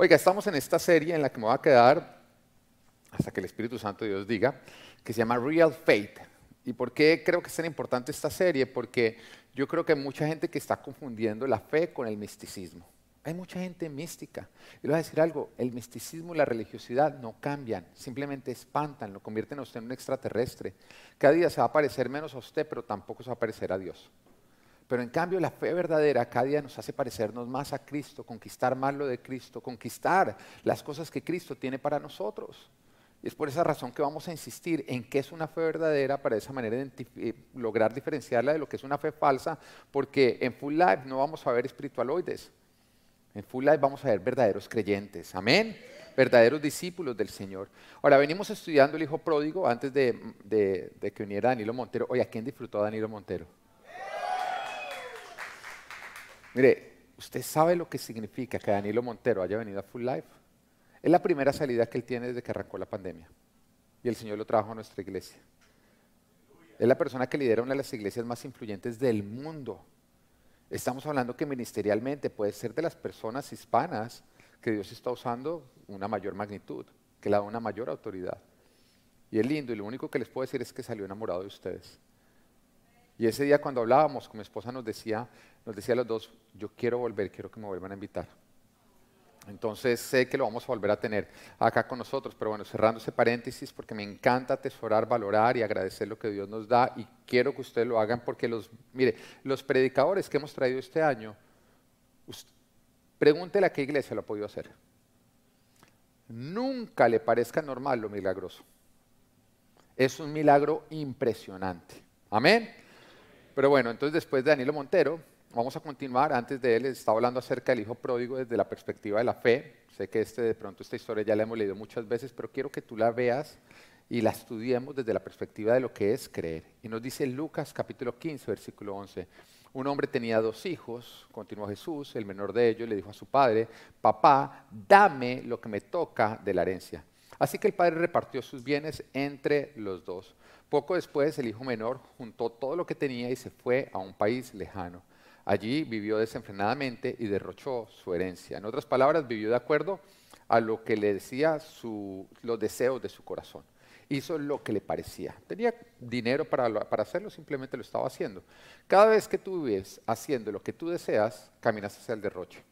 Oiga, estamos en esta serie en la que me voy a quedar hasta que el Espíritu Santo Dios diga, que se llama Real Faith. ¿Y por qué creo que es tan importante esta serie? Porque yo creo que hay mucha gente que está confundiendo la fe con el misticismo. Hay mucha gente mística. Y le voy a decir algo, el misticismo y la religiosidad no cambian, simplemente espantan, lo convierten a usted en un extraterrestre. Cada día se va a parecer menos a usted, pero tampoco se va a parecer a Dios. Pero en cambio la fe verdadera cada día nos hace parecernos más a Cristo, conquistar más lo de Cristo, conquistar las cosas que Cristo tiene para nosotros. Y es por esa razón que vamos a insistir en qué es una fe verdadera para de esa manera eh, lograr diferenciarla de lo que es una fe falsa, porque en Full Life no vamos a ver espiritualoides. En Full Life vamos a ver verdaderos creyentes. Amén. Verdaderos discípulos del Señor. Ahora, venimos estudiando el Hijo Pródigo antes de, de que viniera Danilo Montero. Oye, ¿a quién disfrutó Danilo Montero? Mire, ¿usted sabe lo que significa que Danilo Montero haya venido a Full Life? Es la primera salida que él tiene desde que arrancó la pandemia. Y el Señor lo trajo a nuestra iglesia. Es la persona que lidera una de las iglesias más influyentes del mundo. Estamos hablando que ministerialmente puede ser de las personas hispanas que Dios está usando una mayor magnitud, que le da una mayor autoridad. Y es lindo y lo único que les puedo decir es que salió enamorado de ustedes. Y ese día cuando hablábamos con mi esposa nos decía, nos decía a los dos, yo quiero volver, quiero que me vuelvan a invitar. Entonces sé que lo vamos a volver a tener acá con nosotros, pero bueno, cerrando ese paréntesis porque me encanta atesorar, valorar y agradecer lo que Dios nos da y quiero que ustedes lo hagan porque los, mire, los predicadores que hemos traído este año, pregúntele a qué iglesia lo ha podido hacer. Nunca le parezca normal lo milagroso. Es un milagro impresionante. Amén. Pero bueno, entonces después de Danilo Montero, vamos a continuar. Antes de él estaba hablando acerca del hijo pródigo desde la perspectiva de la fe. Sé que este, de pronto esta historia ya la hemos leído muchas veces, pero quiero que tú la veas y la estudiemos desde la perspectiva de lo que es creer. Y nos dice Lucas capítulo 15, versículo 11. Un hombre tenía dos hijos, continuó Jesús, el menor de ellos le dijo a su padre, papá, dame lo que me toca de la herencia. Así que el padre repartió sus bienes entre los dos. Poco después, el hijo menor juntó todo lo que tenía y se fue a un país lejano. Allí vivió desenfrenadamente y derrochó su herencia. En otras palabras, vivió de acuerdo a lo que le decía los deseos de su corazón. Hizo lo que le parecía. Tenía dinero para, para hacerlo, simplemente lo estaba haciendo. Cada vez que tú vives haciendo lo que tú deseas, caminas hacia el derroche.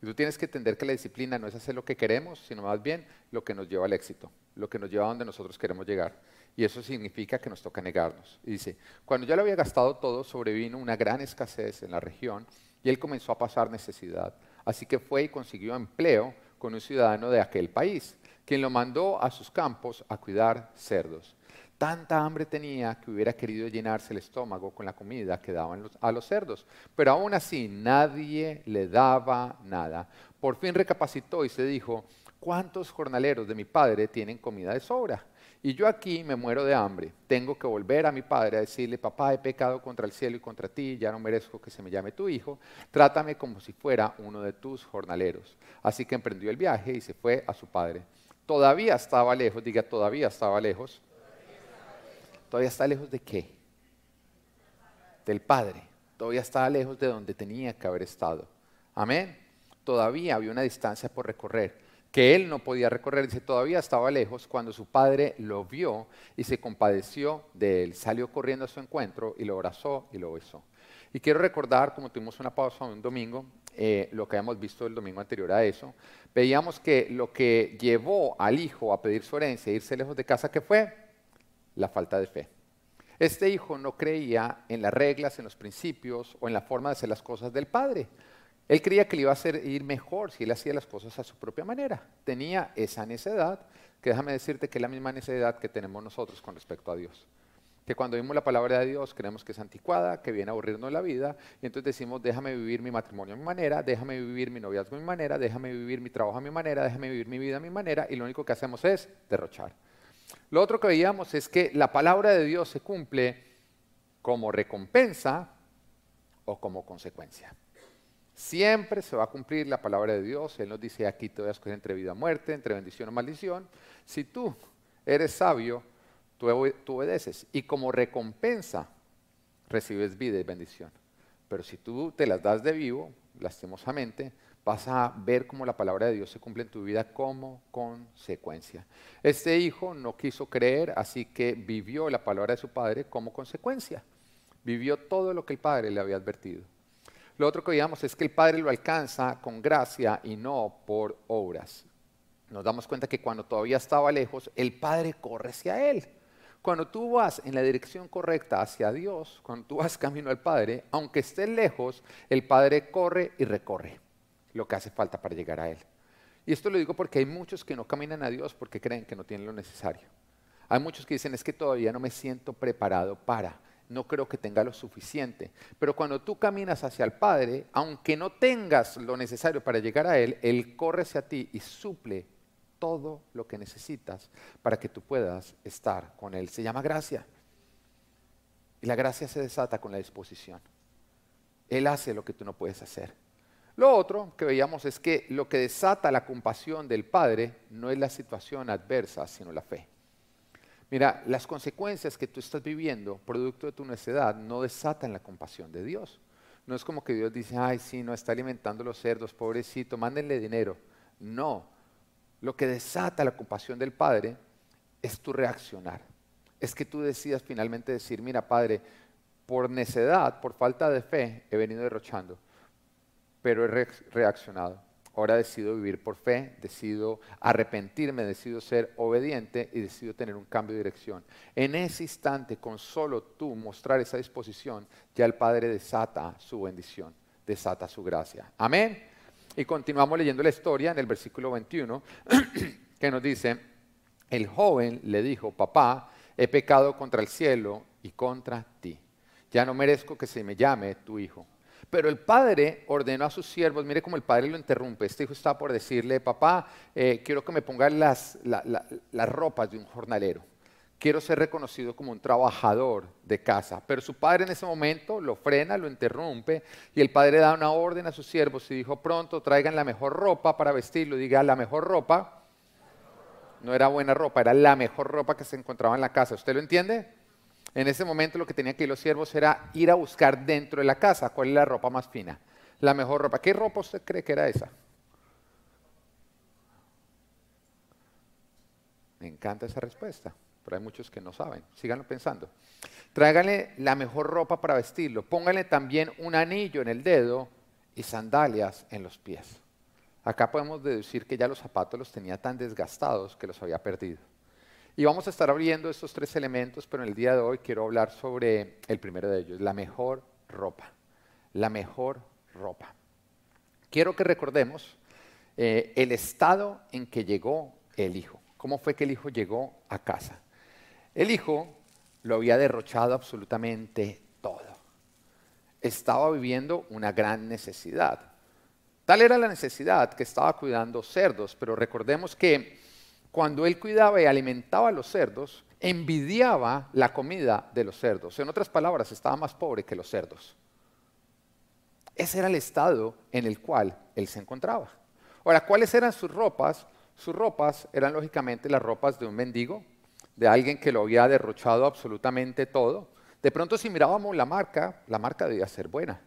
Y tú tienes que entender que la disciplina no es hacer lo que queremos, sino más bien lo que nos lleva al éxito, lo que nos lleva a donde nosotros queremos llegar. Y eso significa que nos toca negarnos. Dice, cuando ya lo había gastado todo, sobrevino una gran escasez en la región y él comenzó a pasar necesidad. Así que fue y consiguió empleo con un ciudadano de aquel país, quien lo mandó a sus campos a cuidar cerdos. Tanta hambre tenía que hubiera querido llenarse el estómago con la comida que daban a los cerdos, pero aún así nadie le daba nada. Por fin recapacitó y se dijo, ¿cuántos jornaleros de mi padre tienen comida de sobra? Y yo aquí me muero de hambre. Tengo que volver a mi padre a decirle, papá, he pecado contra el cielo y contra ti, ya no merezco que se me llame tu hijo. Trátame como si fuera uno de tus jornaleros. Así que emprendió el viaje y se fue a su padre. Todavía estaba lejos, diga, todavía estaba lejos. ¿Todavía está lejos de qué? Del padre. Todavía estaba lejos de donde tenía que haber estado. Amén. Todavía había una distancia por recorrer que él no podía recorrer, dice, todavía estaba lejos cuando su padre lo vio y se compadeció de él. Salió corriendo a su encuentro y lo abrazó y lo besó. Y quiero recordar, como tuvimos una pausa un domingo, eh, lo que habíamos visto el domingo anterior a eso, veíamos que lo que llevó al hijo a pedir su herencia, e irse lejos de casa, ¿qué fue? La falta de fe. Este hijo no creía en las reglas, en los principios o en la forma de hacer las cosas del padre. Él creía que le iba a hacer ir mejor si él hacía las cosas a su propia manera. Tenía esa necedad, que déjame decirte que es la misma necedad que tenemos nosotros con respecto a Dios. Que cuando vimos la palabra de Dios creemos que es anticuada, que viene a aburrirnos la vida, y entonces decimos, déjame vivir mi matrimonio a mi manera, déjame vivir mi noviazgo a mi manera, déjame vivir mi trabajo a mi manera, déjame vivir mi vida a mi manera, y lo único que hacemos es derrochar. Lo otro que veíamos es que la palabra de Dios se cumple como recompensa o como consecuencia. Siempre se va a cumplir la palabra de Dios. Él nos dice aquí voy a escoger entre vida y muerte, entre bendición o maldición. Si tú eres sabio, tú, obedeces. Y como recompensa recibes vida y bendición. Pero si tú te las das de vivo, lastimosamente, vas a ver cómo la palabra de Dios se cumple en tu vida como consecuencia. Este hijo no quiso creer, así que vivió la palabra de su padre como consecuencia. Vivió todo lo que el padre le había advertido. Lo otro que veíamos es que el padre lo alcanza con gracia y no por obras. Nos damos cuenta que cuando todavía estaba lejos, el padre corre hacia él. Cuando tú vas en la dirección correcta hacia Dios, cuando tú vas camino al Padre, aunque estés lejos, el Padre corre y recorre lo que hace falta para llegar a Él. Y esto lo digo porque hay muchos que no caminan a Dios porque creen que no tienen lo necesario. Hay muchos que dicen es que todavía no me siento preparado para, no creo que tenga lo suficiente. Pero cuando tú caminas hacia el Padre, aunque no tengas lo necesario para llegar a Él, Él corre hacia ti y suple todo lo que necesitas para que tú puedas estar con Él. Se llama gracia. Y la gracia se desata con la disposición. Él hace lo que tú no puedes hacer. Lo otro que veíamos es que lo que desata la compasión del Padre no es la situación adversa, sino la fe. Mira, las consecuencias que tú estás viviendo, producto de tu necedad, no desatan la compasión de Dios. No es como que Dios dice, ay, sí, no está alimentando los cerdos, pobrecito, mándenle dinero. No, lo que desata la compasión del Padre es tu reaccionar. Es que tú decidas finalmente decir, mira Padre, por necedad, por falta de fe, he venido derrochando, pero he reaccionado. Ahora decido vivir por fe, decido arrepentirme, decido ser obediente y decido tener un cambio de dirección. En ese instante, con solo tú mostrar esa disposición, ya el Padre desata su bendición, desata su gracia. Amén. Y continuamos leyendo la historia en el versículo 21, que nos dice, el joven le dijo, papá, he pecado contra el cielo y contra ti. Ya no merezco que se me llame tu hijo. Pero el padre ordenó a sus siervos, mire cómo el padre lo interrumpe, este hijo está por decirle, papá, eh, quiero que me pongan las, las ropas de un jornalero quiero ser reconocido como un trabajador de casa. Pero su padre en ese momento lo frena, lo interrumpe y el padre da una orden a sus siervos y dijo, pronto traigan la mejor ropa para vestirlo. Diga, la mejor ropa. No era buena ropa, era la mejor ropa que se encontraba en la casa. ¿Usted lo entiende? En ese momento lo que tenían que ir los siervos era ir a buscar dentro de la casa cuál es la ropa más fina, la mejor ropa. ¿Qué ropa usted cree que era esa? Me encanta esa respuesta pero hay muchos que no saben. Síganlo pensando. Tráiganle la mejor ropa para vestirlo. Pónganle también un anillo en el dedo y sandalias en los pies. Acá podemos deducir que ya los zapatos los tenía tan desgastados que los había perdido. Y vamos a estar abriendo estos tres elementos, pero en el día de hoy quiero hablar sobre el primero de ellos, la mejor ropa. La mejor ropa. Quiero que recordemos eh, el estado en que llegó el hijo. ¿Cómo fue que el hijo llegó a casa? El hijo lo había derrochado absolutamente todo. Estaba viviendo una gran necesidad. Tal era la necesidad que estaba cuidando cerdos, pero recordemos que cuando él cuidaba y alimentaba a los cerdos, envidiaba la comida de los cerdos. En otras palabras, estaba más pobre que los cerdos. Ese era el estado en el cual él se encontraba. Ahora, ¿cuáles eran sus ropas? Sus ropas eran lógicamente las ropas de un mendigo, de alguien que lo había derrochado absolutamente todo. De pronto si mirábamos la marca, la marca debía ser buena,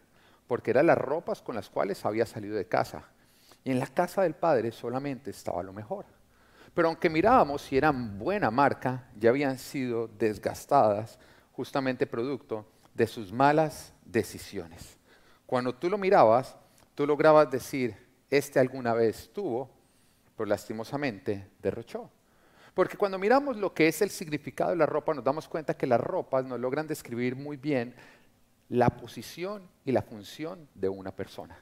porque eran las ropas con las cuales había salido de casa. Y en la casa del padre solamente estaba lo mejor. Pero aunque mirábamos si eran buena marca, ya habían sido desgastadas justamente producto de sus malas decisiones. Cuando tú lo mirabas, tú lograbas decir, este alguna vez tuvo, pero lastimosamente derrochó. Porque cuando miramos lo que es el significado de la ropa, nos damos cuenta que las ropas nos logran describir muy bien la posición y la función de una persona.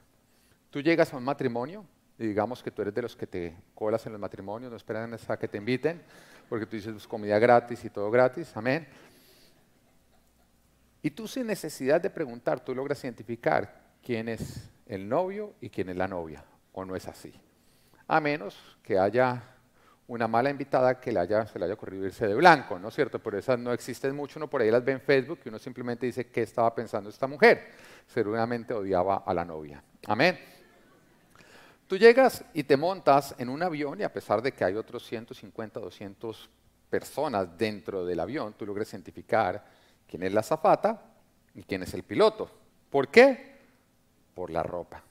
Tú llegas a un matrimonio y digamos que tú eres de los que te colas en los matrimonios, no esperan hasta que te inviten, porque tú dices pues, comida gratis y todo gratis, amén. Y tú sin necesidad de preguntar, tú logras identificar quién es el novio y quién es la novia, o no es así. A menos que haya una mala invitada que se le haya ocurrido irse de blanco, ¿no es cierto? Por esas no existen mucho, uno por ahí las ve en Facebook y uno simplemente dice qué estaba pensando esta mujer. Seguramente odiaba a la novia. Amén. Tú llegas y te montas en un avión y a pesar de que hay otros 150, 200 personas dentro del avión, tú logras identificar quién es la zafata y quién es el piloto. ¿Por qué? Por la ropa.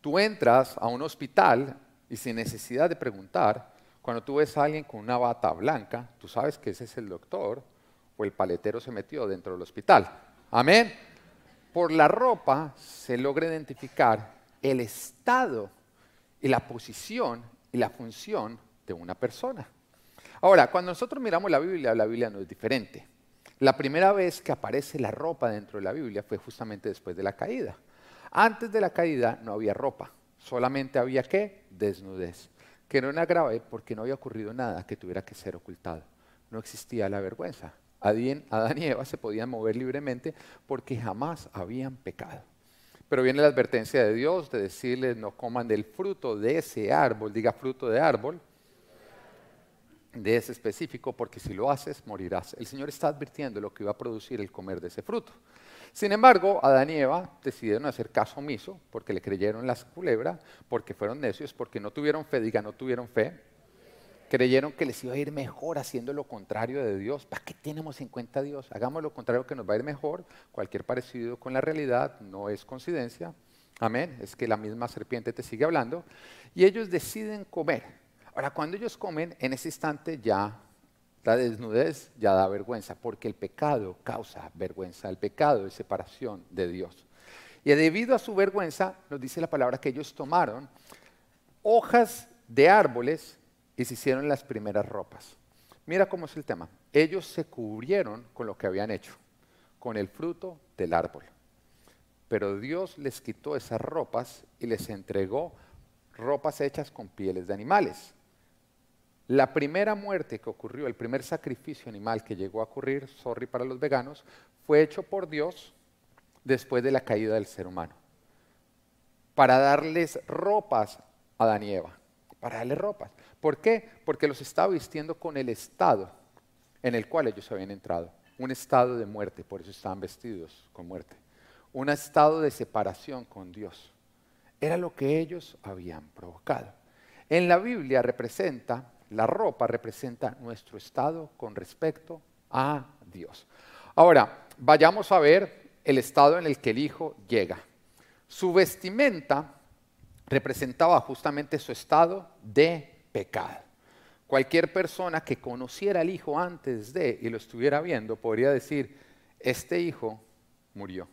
Tú entras a un hospital y sin necesidad de preguntar, cuando tú ves a alguien con una bata blanca, tú sabes que ese es el doctor o el paletero se metió dentro del hospital. Amén. Por la ropa se logra identificar el estado y la posición y la función de una persona. Ahora, cuando nosotros miramos la Biblia, la Biblia no es diferente. La primera vez que aparece la ropa dentro de la Biblia fue justamente después de la caída. Antes de la caída no había ropa, solamente había qué? Desnudez, que no era grave porque no había ocurrido nada que tuviera que ser ocultado. No existía la vergüenza. Adán y Eva se podían mover libremente porque jamás habían pecado. Pero viene la advertencia de Dios de decirles no coman del fruto de ese árbol, diga fruto de árbol, de ese específico, porque si lo haces, morirás. El Señor está advirtiendo lo que iba a producir el comer de ese fruto. Sin embargo, Adán y Eva decidieron hacer caso omiso porque le creyeron las culebras, porque fueron necios, porque no tuvieron fe, diga, no tuvieron fe. Creyeron que les iba a ir mejor haciendo lo contrario de Dios. ¿Para qué tenemos en cuenta a Dios? Hagamos lo contrario que nos va a ir mejor. Cualquier parecido con la realidad no es coincidencia. Amén. Es que la misma serpiente te sigue hablando. Y ellos deciden comer. Ahora, cuando ellos comen, en ese instante ya la desnudez ya da vergüenza, porque el pecado causa vergüenza, el pecado es separación de Dios. Y debido a su vergüenza, nos dice la palabra que ellos tomaron hojas de árboles y se hicieron las primeras ropas. Mira cómo es el tema. Ellos se cubrieron con lo que habían hecho, con el fruto del árbol. Pero Dios les quitó esas ropas y les entregó ropas hechas con pieles de animales. La primera muerte que ocurrió, el primer sacrificio animal que llegó a ocurrir, sorry para los veganos, fue hecho por Dios después de la caída del ser humano. Para darles ropas a Adán y Eva. Para darles ropas. ¿Por qué? Porque los estaba vistiendo con el estado en el cual ellos habían entrado. Un estado de muerte, por eso estaban vestidos con muerte. Un estado de separación con Dios. Era lo que ellos habían provocado. En la Biblia representa la ropa representa nuestro estado con respecto a Dios. Ahora, vayamos a ver el estado en el que el Hijo llega. Su vestimenta representaba justamente su estado de pecado. Cualquier persona que conociera al Hijo antes de y lo estuviera viendo podría decir, este Hijo murió,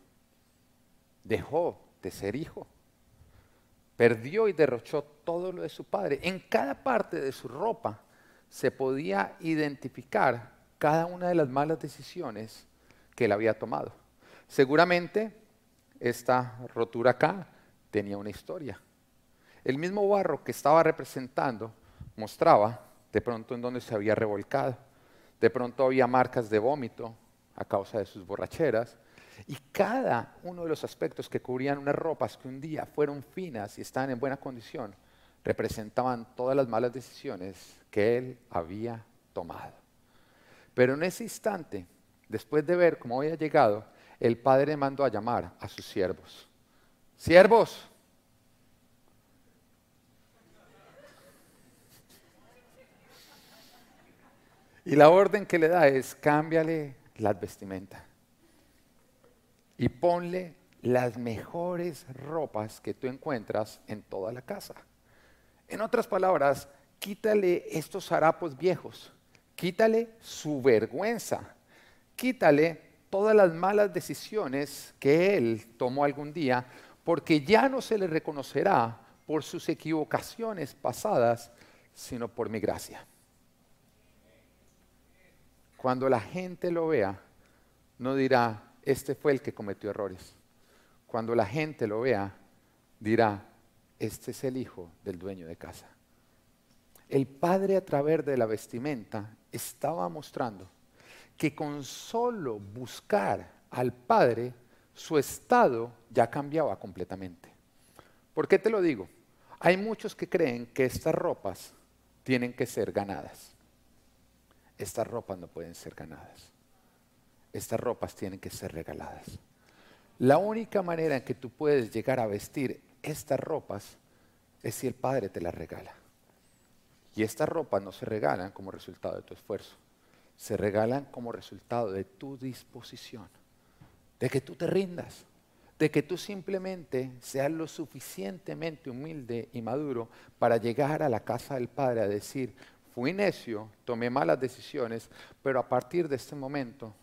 dejó de ser hijo perdió y derrochó todo lo de su padre. En cada parte de su ropa se podía identificar cada una de las malas decisiones que él había tomado. Seguramente esta rotura acá tenía una historia. El mismo barro que estaba representando mostraba de pronto en dónde se había revolcado. De pronto había marcas de vómito a causa de sus borracheras. Y cada uno de los aspectos que cubrían unas ropas que un día fueron finas y estaban en buena condición, representaban todas las malas decisiones que él había tomado. Pero en ese instante, después de ver cómo había llegado, el padre mandó a llamar a sus siervos. Siervos. Y la orden que le da es cámbiale las vestimentas y ponle las mejores ropas que tú encuentras en toda la casa. En otras palabras, quítale estos harapos viejos, quítale su vergüenza, quítale todas las malas decisiones que él tomó algún día, porque ya no se le reconocerá por sus equivocaciones pasadas, sino por mi gracia. Cuando la gente lo vea, no dirá, este fue el que cometió errores. Cuando la gente lo vea, dirá, este es el hijo del dueño de casa. El padre a través de la vestimenta estaba mostrando que con solo buscar al padre, su estado ya cambiaba completamente. ¿Por qué te lo digo? Hay muchos que creen que estas ropas tienen que ser ganadas. Estas ropas no pueden ser ganadas estas ropas tienen que ser regaladas. La única manera en que tú puedes llegar a vestir estas ropas es si el Padre te las regala. Y estas ropas no se regalan como resultado de tu esfuerzo, se regalan como resultado de tu disposición, de que tú te rindas, de que tú simplemente seas lo suficientemente humilde y maduro para llegar a la casa del Padre a decir, fui necio, tomé malas decisiones, pero a partir de este momento,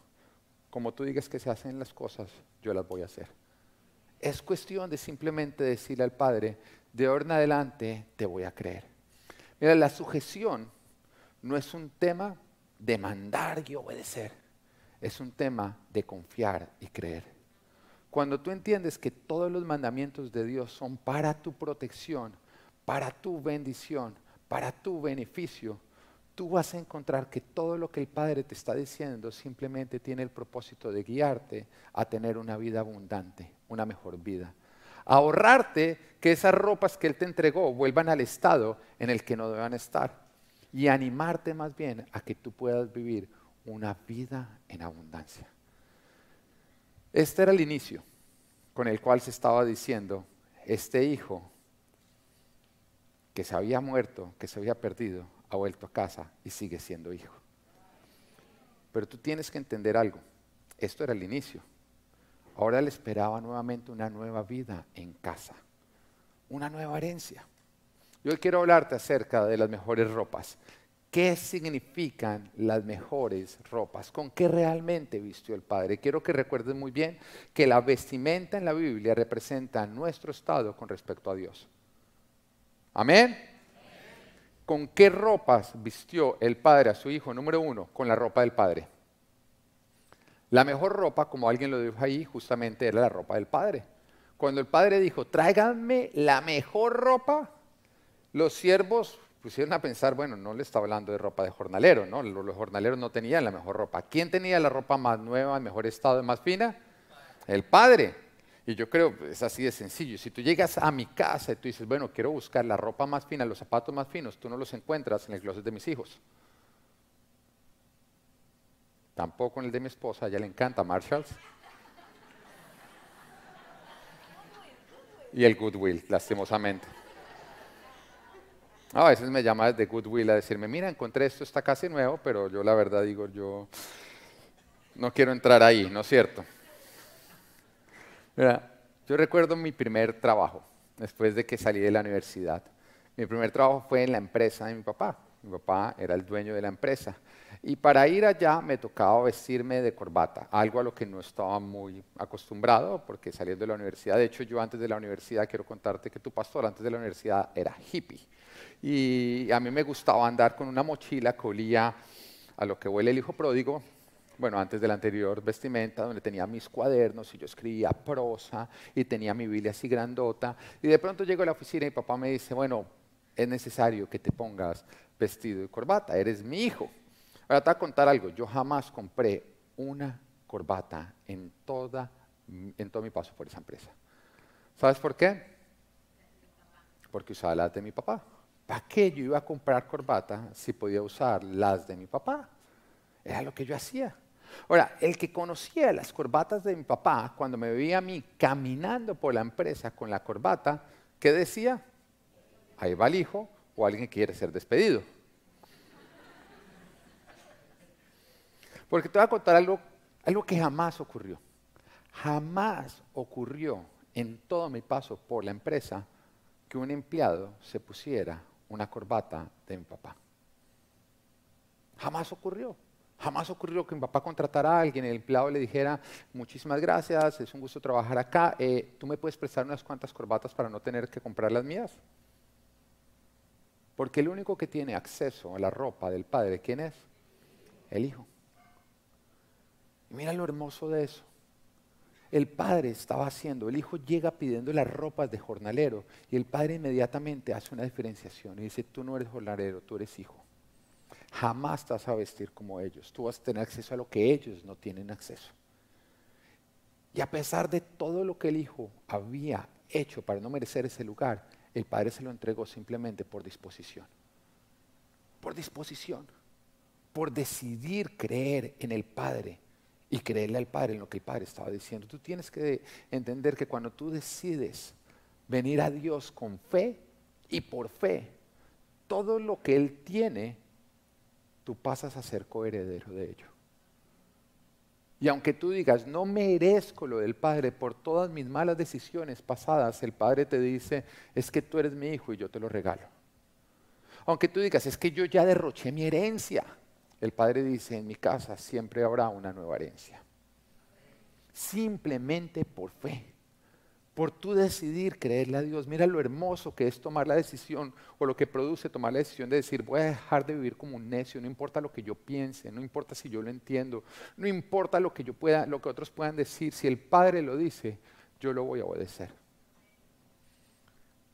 como tú digas que se hacen las cosas, yo las voy a hacer. Es cuestión de simplemente decirle al Padre, de ahora en adelante te voy a creer. Mira, la sujeción no es un tema de mandar y obedecer, es un tema de confiar y creer. Cuando tú entiendes que todos los mandamientos de Dios son para tu protección, para tu bendición, para tu beneficio, tú vas a encontrar que todo lo que el Padre te está diciendo simplemente tiene el propósito de guiarte a tener una vida abundante, una mejor vida. Ahorrarte que esas ropas que Él te entregó vuelvan al estado en el que no deban estar. Y animarte más bien a que tú puedas vivir una vida en abundancia. Este era el inicio con el cual se estaba diciendo, este hijo que se había muerto, que se había perdido, ha vuelto a casa y sigue siendo hijo. Pero tú tienes que entender algo. Esto era el inicio. Ahora le esperaba nuevamente una nueva vida en casa, una nueva herencia. Yo quiero hablarte acerca de las mejores ropas. ¿Qué significan las mejores ropas? ¿Con qué realmente vistió el Padre? Quiero que recuerden muy bien que la vestimenta en la Biblia representa nuestro estado con respecto a Dios. Amén. ¿Con qué ropas vistió el Padre a su Hijo? Número uno, con la ropa del Padre. La mejor ropa, como alguien lo dijo ahí, justamente era la ropa del Padre. Cuando el Padre dijo, tráiganme la mejor ropa, los siervos pusieron a pensar, bueno, no le está hablando de ropa de jornalero, ¿no? Los, jornaleros no tenían la mejor ropa. ¿Quién tenía la ropa más nueva, en mejor estado, más fina? El padre. Y yo creo, es así de sencillo. Si tú llegas a mi casa y tú dices, bueno, quiero buscar la ropa más fina, los zapatos más finos, tú no los encuentras en el closet de mis hijos. Tampoco en el de mi esposa, a ella le encanta Marshalls. Y el Goodwill, lastimosamente. A veces me llama desde Goodwill a decirme, mira, encontré esto, está casi nuevo, pero yo la verdad digo, yo no quiero entrar ahí, ¿no es cierto? Yo recuerdo mi primer trabajo, después de que salí de la universidad. Mi primer trabajo fue en la empresa de mi papá. Mi papá era el dueño de la empresa. Y para ir allá me tocaba vestirme de corbata, algo a lo que no estaba muy acostumbrado, porque saliendo de la universidad, de hecho yo antes de la universidad, quiero contarte que tu pastor antes de la universidad era hippie y a mí me gustaba andar con una mochila que olía a lo que huele el hijo pródigo, bueno, antes de la anterior vestimenta, donde tenía mis cuadernos y yo escribía prosa y tenía mi Biblia así grandota. Y de pronto llego a la oficina y papá me dice, bueno, es necesario que te pongas vestido y corbata, eres mi hijo. Ahora te voy a contar algo, yo jamás compré una corbata en, toda, en todo mi paso por esa empresa. ¿Sabes por qué? Porque usaba las de mi papá. ¿Para qué yo iba a comprar corbata si podía usar las de mi papá? Era lo que yo hacía. Ahora, el que conocía las corbatas de mi papá, cuando me veía a mí caminando por la empresa con la corbata, ¿qué decía? Ahí va el hijo o alguien quiere ser despedido. Porque te voy a contar algo, algo que jamás ocurrió. Jamás ocurrió en todo mi paso por la empresa que un empleado se pusiera una corbata de mi papá. Jamás ocurrió. Jamás ocurrió que mi papá contratara a alguien, el empleado le dijera, muchísimas gracias, es un gusto trabajar acá, eh, ¿tú me puedes prestar unas cuantas corbatas para no tener que comprar las mías? Porque el único que tiene acceso a la ropa del padre, ¿quién es? El hijo. Y mira lo hermoso de eso el padre estaba haciendo. El hijo llega pidiendo las ropas de jornalero y el padre inmediatamente hace una diferenciación y dice, tú no eres jornalero, tú eres hijo. Jamás te vas a vestir como ellos. Tú vas a tener acceso a lo que ellos no tienen acceso. Y a pesar de todo lo que el hijo había hecho para no merecer ese lugar, el padre se lo entregó simplemente por disposición. Por disposición. Por decidir creer en el padre y creerle al Padre en lo que el Padre estaba diciendo. Tú tienes que entender que cuando tú decides venir a Dios con fe y por fe, todo lo que Él tiene, tú pasas a ser coheredero de ello. Y aunque tú digas, no merezco lo del Padre por todas mis malas decisiones pasadas, el Padre te dice, es que tú eres mi hijo y yo te lo regalo. Aunque tú digas, es que yo ya derroché mi herencia, el Padre dice, en mi casa siempre habrá una nueva herencia. Simplemente por fe por tú decidir creerle a Dios. Mira lo hermoso que es tomar la decisión o lo que produce tomar la decisión de decir, voy a dejar de vivir como un necio, no importa lo que yo piense, no importa si yo lo entiendo, no importa lo que yo pueda, lo que otros puedan decir, si el Padre lo dice, yo lo voy a obedecer.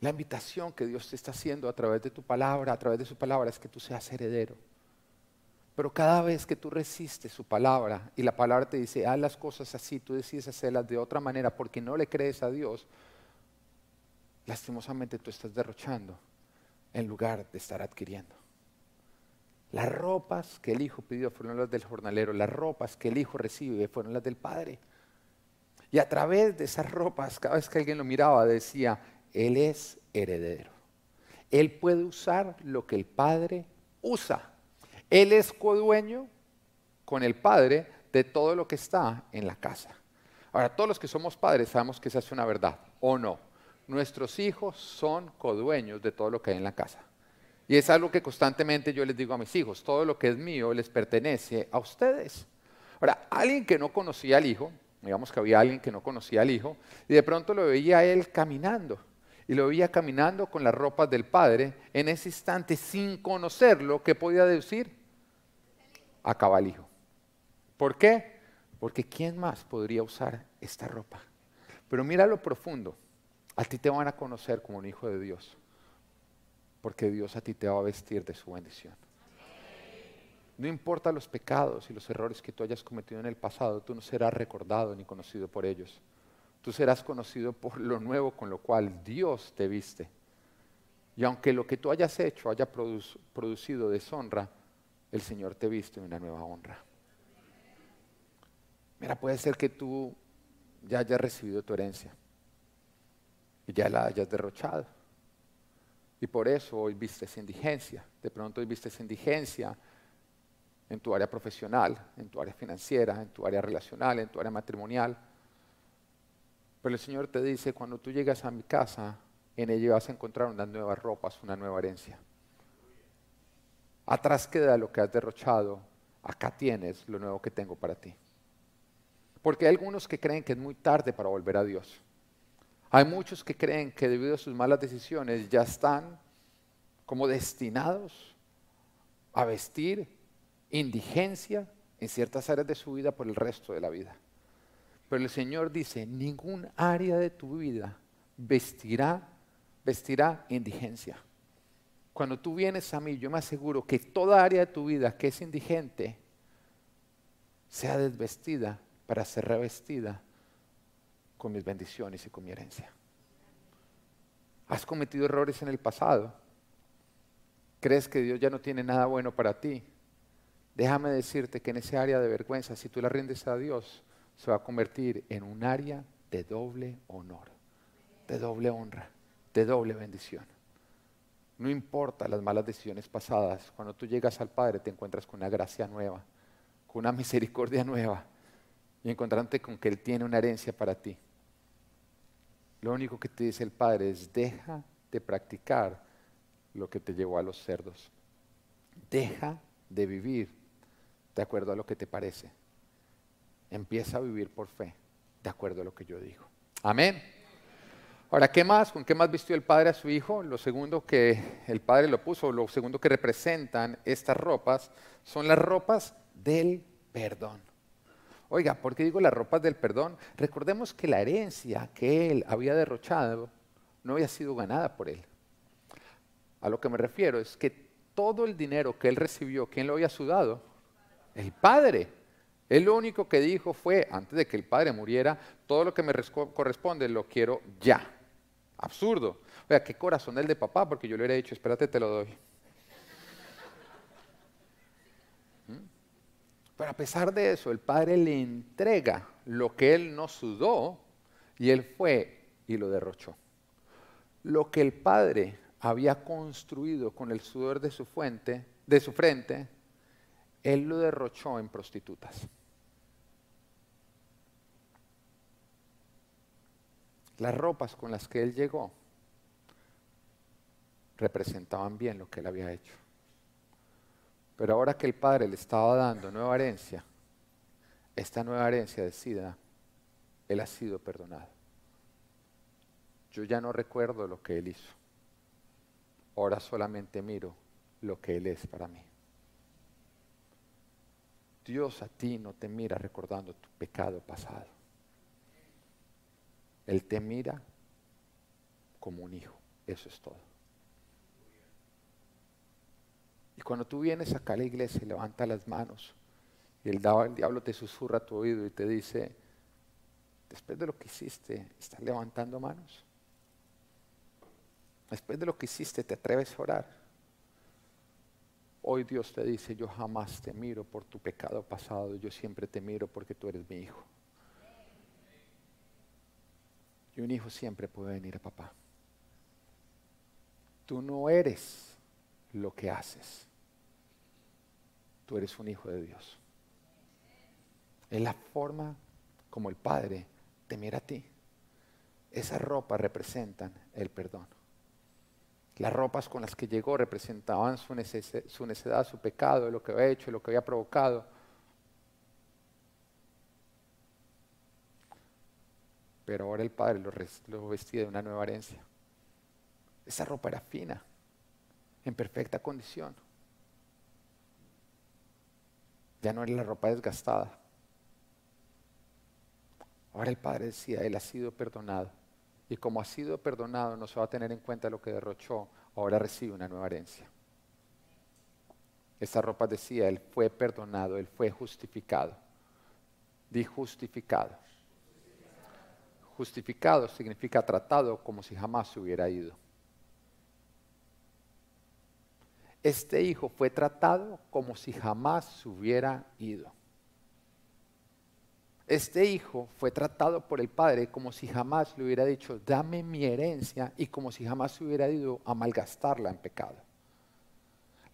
La invitación que Dios te está haciendo a través de tu palabra, a través de su palabra, es que tú seas heredero. Pero cada vez que tú resistes su palabra y la palabra te dice, haz las cosas así, tú decides hacerlas de otra manera porque no le crees a Dios, lastimosamente tú estás derrochando en lugar de estar adquiriendo. Las ropas que el hijo pidió fueron las del jornalero, las ropas que el hijo recibe fueron las del padre. Y a través de esas ropas, cada vez que alguien lo miraba, decía, él es heredero. Él puede usar lo que el padre usa. Él es codueño con el Padre de todo lo que está en la casa. Ahora, todos los que somos padres sabemos que esa es una verdad, ¿o no? Nuestros hijos son codueños de todo lo que hay en la casa. Y es algo que constantemente yo les digo a mis hijos, todo lo que es mío les pertenece a ustedes. Ahora, alguien que no conocía al hijo, digamos que había alguien que no conocía al hijo, y de pronto lo veía él caminando y lo veía caminando con las ropas del padre, en ese instante, sin conocerlo, ¿qué podía decir? Acaba el hijo. ¿Por qué? Porque ¿quién más podría usar esta ropa? Pero mira lo profundo. A ti te van a conocer como un hijo de Dios, porque Dios a ti te va a vestir de su bendición. No importa los pecados y los errores que tú hayas cometido en el pasado, tú no serás recordado ni conocido por ellos tú serás conocido por lo nuevo con lo cual Dios te viste. Y aunque lo que tú hayas hecho haya producido deshonra, el Señor te viste en una nueva honra. Mira, puede ser que tú ya hayas recibido tu herencia y ya la hayas derrochado. Y por eso hoy vistes indigencia. De pronto hoy vistes indigencia en tu área profesional, en tu área financiera, en tu área relacional, en tu área matrimonial. Pero el Señor te dice, cuando tú llegas a mi casa, en ella vas a encontrar unas nuevas ropas, una nueva herencia. Atrás queda lo que has derrochado, acá tienes lo nuevo que tengo para ti. Porque hay algunos que creen que es muy tarde para volver a Dios. Hay muchos que creen que debido a sus malas decisiones ya están como destinados a vestir indigencia en ciertas áreas de su vida por el resto de la vida. Pero el Señor dice, ningún área de tu vida vestirá, vestirá indigencia. Cuando tú vienes a mí, yo me aseguro que toda área de tu vida que es indigente sea desvestida para ser revestida con mis bendiciones y con mi herencia. Has cometido errores en el pasado. ¿Crees que Dios ya no tiene nada bueno para ti? Déjame decirte que en ese área de vergüenza, si tú la rindes a Dios, se va a convertir en un área de doble honor, de doble honra, de doble bendición. No importa las malas decisiones pasadas, cuando tú llegas al Padre te encuentras con una gracia nueva, con una misericordia nueva y encontrándote con que Él tiene una herencia para ti. Lo único que te dice el Padre es deja de practicar lo que te llevó a los cerdos. Deja de vivir de acuerdo a lo que te parece. Empieza a vivir por fe, de acuerdo a lo que yo digo. Amén. Ahora, ¿qué más? ¿Con qué más vistió el Padre a su Hijo? Lo segundo que el Padre lo puso, lo segundo que representan estas ropas, son las ropas del perdón. Oiga, ¿por qué digo las ropas del perdón? Recordemos que la herencia que él había derrochado no había sido ganada por él. A lo que me refiero es que todo el dinero que él recibió, ¿quién lo había sudado? El Padre. Él lo único que dijo fue, antes de que el padre muriera, todo lo que me corresponde lo quiero ya. Absurdo. Oiga, qué corazón el de papá, porque yo le hubiera dicho, espérate, te lo doy. ¿Mm? Pero a pesar de eso, el padre le entrega lo que él no sudó y él fue y lo derrochó. Lo que el padre había construido con el sudor de su fuente, de su frente, él lo derrochó en prostitutas. Las ropas con las que él llegó representaban bien lo que él había hecho. Pero ahora que el Padre le estaba dando nueva herencia, esta nueva herencia decida, él ha sido perdonado. Yo ya no recuerdo lo que él hizo. Ahora solamente miro lo que él es para mí. Dios a ti no te mira recordando tu pecado pasado. Él te mira como un hijo. Eso es todo. Y cuando tú vienes acá a la iglesia y levanta las manos, y el, diablo te susurra a tu oído y te dice, después de lo que hiciste, ¿estás levantando manos? Después de lo que hiciste, ¿te atreves a orar? Hoy Dios te dice, yo jamás te miro por tu pecado pasado, yo siempre te miro porque tú eres mi hijo. Y un hijo siempre puede venir a papá. Tú no eres lo que haces tú eres un hijo de Dios. Es la forma como el Padre te mira a ti. Esas ropas representan el perdón. Las ropas con las que llegó representaban su, necedad, su pecado, lo que había hecho, lo que había provocado. Pero ahora el Padre lo, vestía de una nueva herencia. Esa ropa era fina, en perfecta condición. Ya no era la ropa desgastada. Ahora el Padre decía, Él ha sido perdonado. Y como ha sido perdonado, no se va a tener en cuenta lo que derrochó, ahora recibe una nueva herencia. Esta ropa decía, Él fue perdonado, Él fue justificado. Di justificado. Justificado significa tratado como si jamás se hubiera ido. este hijo fue tratado como si jamás se hubiera ido. Este hijo fue tratado por el padre como si jamás le hubiera dicho, dame mi herencia y como si jamás se hubiera ido a malgastarla en pecado.